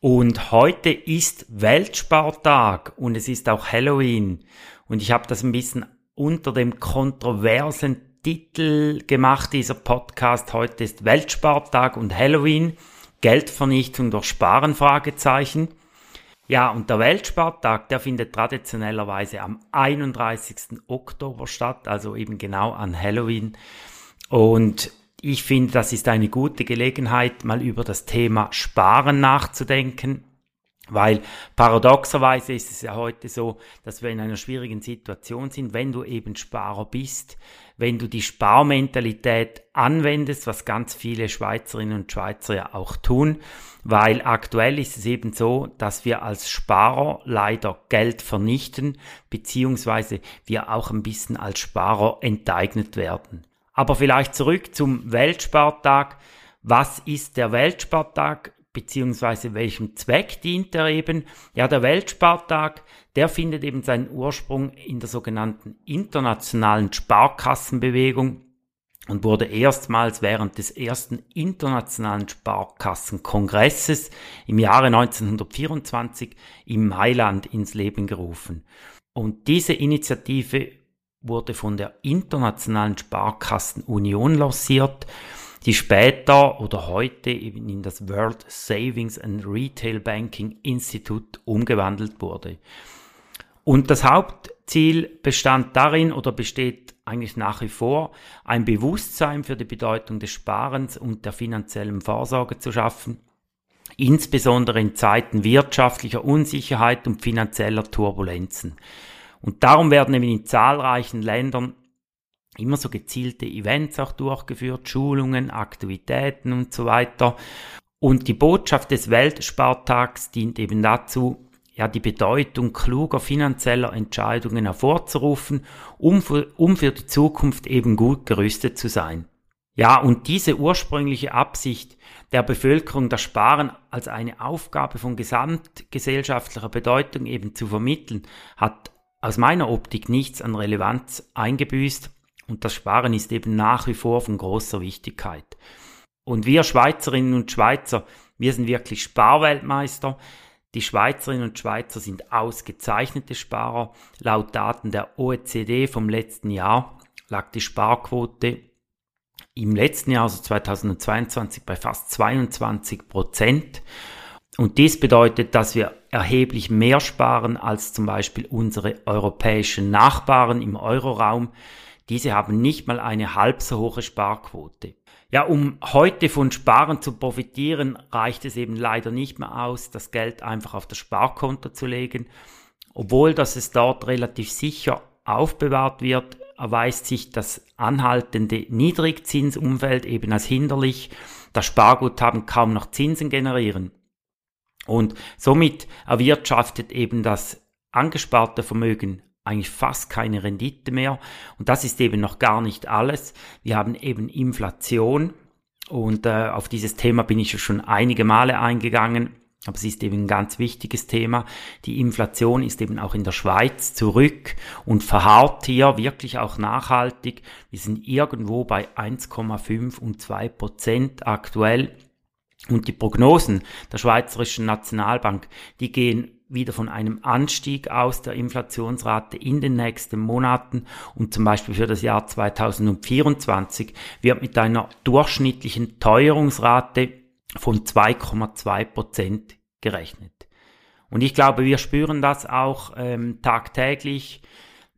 Und heute ist Weltspartag und es ist auch Halloween. Und ich habe das ein bisschen unter dem kontroversen Titel gemacht, dieser Podcast. Heute ist Weltspartag und Halloween. Geldvernichtung durch Sparen? Fragezeichen. Ja, und der Weltspartag, der findet traditionellerweise am 31. Oktober statt, also eben genau an Halloween. Und ich finde, das ist eine gute Gelegenheit, mal über das Thema Sparen nachzudenken. Weil paradoxerweise ist es ja heute so, dass wir in einer schwierigen Situation sind, wenn du eben Sparer bist, wenn du die Sparmentalität anwendest, was ganz viele Schweizerinnen und Schweizer ja auch tun, weil aktuell ist es eben so, dass wir als Sparer leider Geld vernichten, beziehungsweise wir auch ein bisschen als Sparer enteignet werden. Aber vielleicht zurück zum Weltspartag. Was ist der Weltspartag? beziehungsweise welchem Zweck dient er eben? Ja, der Weltspartag, der findet eben seinen Ursprung in der sogenannten internationalen Sparkassenbewegung und wurde erstmals während des ersten internationalen Sparkassenkongresses im Jahre 1924 in Mailand ins Leben gerufen. Und diese Initiative wurde von der Internationalen Sparkassenunion lanciert, die später oder heute eben in das World Savings and Retail Banking Institute umgewandelt wurde. Und das Hauptziel bestand darin oder besteht eigentlich nach wie vor, ein Bewusstsein für die Bedeutung des Sparens und der finanziellen Vorsorge zu schaffen, insbesondere in Zeiten wirtschaftlicher Unsicherheit und finanzieller Turbulenzen. Und darum werden eben in zahlreichen Ländern immer so gezielte Events auch durchgeführt, Schulungen, Aktivitäten und so weiter. Und die Botschaft des Weltspartags dient eben dazu, ja, die Bedeutung kluger finanzieller Entscheidungen hervorzurufen, um für, um für die Zukunft eben gut gerüstet zu sein. Ja, und diese ursprüngliche Absicht der Bevölkerung, das Sparen als eine Aufgabe von gesamtgesellschaftlicher Bedeutung eben zu vermitteln, hat aus meiner Optik nichts an Relevanz eingebüßt und das Sparen ist eben nach wie vor von großer Wichtigkeit. Und wir Schweizerinnen und Schweizer, wir sind wirklich Sparweltmeister. Die Schweizerinnen und Schweizer sind ausgezeichnete Sparer. Laut Daten der OECD vom letzten Jahr lag die Sparquote im letzten Jahr, also 2022, bei fast 22 Prozent. Und dies bedeutet, dass wir erheblich mehr sparen als zum Beispiel unsere europäischen Nachbarn im Euroraum. Diese haben nicht mal eine halb so hohe Sparquote. Ja, um heute von Sparen zu profitieren, reicht es eben leider nicht mehr aus, das Geld einfach auf das Sparkonto zu legen. Obwohl dass es dort relativ sicher aufbewahrt wird, erweist sich das anhaltende Niedrigzinsumfeld eben als hinderlich, da Sparguthaben kaum noch Zinsen generieren. Und somit erwirtschaftet eben das angesparte Vermögen eigentlich fast keine Rendite mehr. Und das ist eben noch gar nicht alles. Wir haben eben Inflation. Und äh, auf dieses Thema bin ich schon einige Male eingegangen. Aber es ist eben ein ganz wichtiges Thema. Die Inflation ist eben auch in der Schweiz zurück und verharrt hier wirklich auch nachhaltig. Wir sind irgendwo bei 1,5 und 2 Prozent aktuell. Und die Prognosen der Schweizerischen Nationalbank, die gehen wieder von einem Anstieg aus der Inflationsrate in den nächsten Monaten und zum Beispiel für das Jahr 2024 wird mit einer durchschnittlichen Teuerungsrate von 2,2 Prozent gerechnet. Und ich glaube, wir spüren das auch ähm, tagtäglich.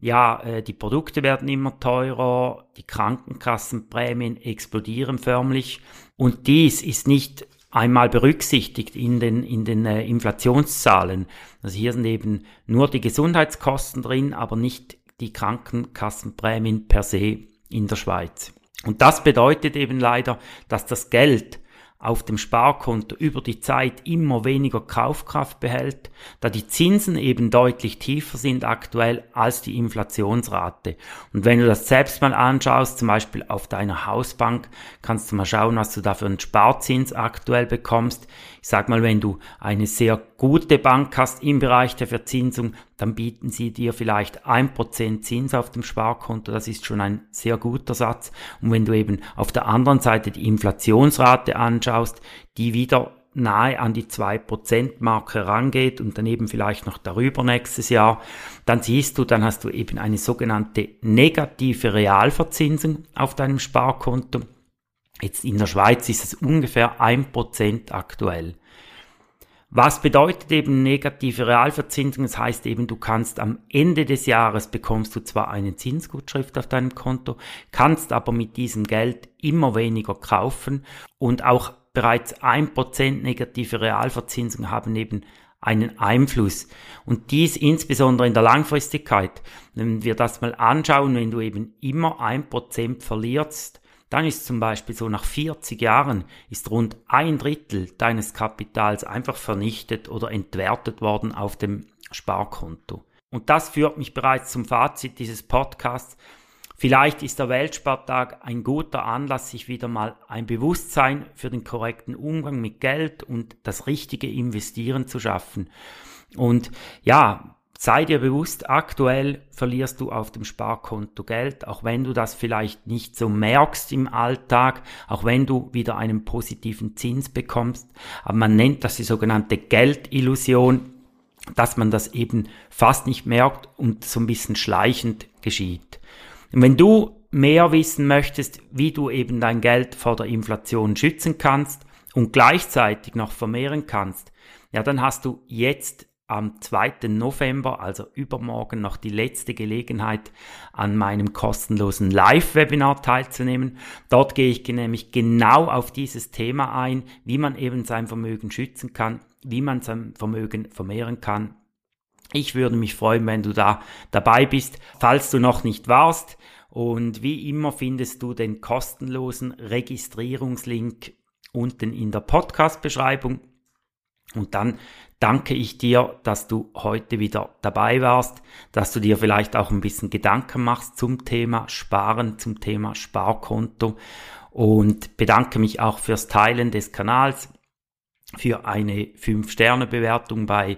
Ja, äh, die Produkte werden immer teurer, die Krankenkassenprämien explodieren förmlich. Und dies ist nicht einmal berücksichtigt in den, in den äh, Inflationszahlen. Also hier sind eben nur die Gesundheitskosten drin, aber nicht die Krankenkassenprämien per se in der Schweiz. Und das bedeutet eben leider, dass das Geld auf dem Sparkonto über die Zeit immer weniger Kaufkraft behält, da die Zinsen eben deutlich tiefer sind aktuell als die Inflationsrate. Und wenn du das selbst mal anschaust, zum Beispiel auf deiner Hausbank, kannst du mal schauen, was du da für einen Sparzins aktuell bekommst. Ich sag mal, wenn du eine sehr gute Bank hast im Bereich der Verzinsung, dann bieten sie dir vielleicht ein Prozent Zins auf dem Sparkonto. Das ist schon ein sehr guter Satz. Und wenn du eben auf der anderen Seite die Inflationsrate anschaust, die wieder nahe an die 2%-Marke rangeht und dann eben vielleicht noch darüber nächstes Jahr, dann siehst du, dann hast du eben eine sogenannte negative Realverzinsung auf deinem Sparkonto. Jetzt in der Schweiz ist es ungefähr 1% aktuell. Was bedeutet eben negative Realverzinsung? Das heißt eben, du kannst am Ende des Jahres bekommst du zwar eine Zinsgutschrift auf deinem Konto, kannst aber mit diesem Geld immer weniger kaufen und auch bereits ein Prozent negative Realverzinsung haben eben einen Einfluss. Und dies insbesondere in der Langfristigkeit. Wenn wir das mal anschauen, wenn du eben immer ein Prozent verlierst, dann ist zum Beispiel so nach 40 Jahren ist rund ein Drittel deines Kapitals einfach vernichtet oder entwertet worden auf dem Sparkonto. Und das führt mich bereits zum Fazit dieses Podcasts. Vielleicht ist der Weltspartag ein guter Anlass, sich wieder mal ein Bewusstsein für den korrekten Umgang mit Geld und das richtige Investieren zu schaffen. Und ja, Sei dir bewusst, aktuell verlierst du auf dem Sparkonto Geld, auch wenn du das vielleicht nicht so merkst im Alltag, auch wenn du wieder einen positiven Zins bekommst. Aber man nennt das die sogenannte Geldillusion, dass man das eben fast nicht merkt und so ein bisschen schleichend geschieht. Und wenn du mehr wissen möchtest, wie du eben dein Geld vor der Inflation schützen kannst und gleichzeitig noch vermehren kannst, ja, dann hast du jetzt am 2. November, also übermorgen, noch die letzte Gelegenheit, an meinem kostenlosen Live-Webinar teilzunehmen. Dort gehe ich nämlich genau auf dieses Thema ein, wie man eben sein Vermögen schützen kann, wie man sein Vermögen vermehren kann. Ich würde mich freuen, wenn du da dabei bist, falls du noch nicht warst. Und wie immer findest du den kostenlosen Registrierungslink unten in der Podcast-Beschreibung. Und dann danke ich dir, dass du heute wieder dabei warst, dass du dir vielleicht auch ein bisschen Gedanken machst zum Thema Sparen, zum Thema Sparkonto und bedanke mich auch fürs Teilen des Kanals, für eine 5-Sterne-Bewertung bei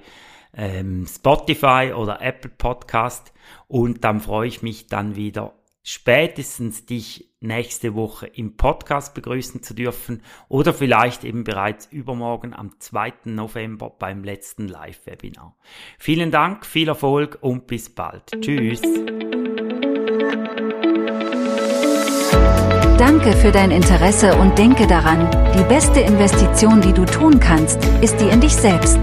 ähm, Spotify oder Apple Podcast und dann freue ich mich dann wieder spätestens dich nächste Woche im Podcast begrüßen zu dürfen oder vielleicht eben bereits übermorgen am 2. November beim letzten Live-Webinar. Vielen Dank, viel Erfolg und bis bald. Tschüss. Danke für dein Interesse und denke daran, die beste Investition, die du tun kannst, ist die in dich selbst.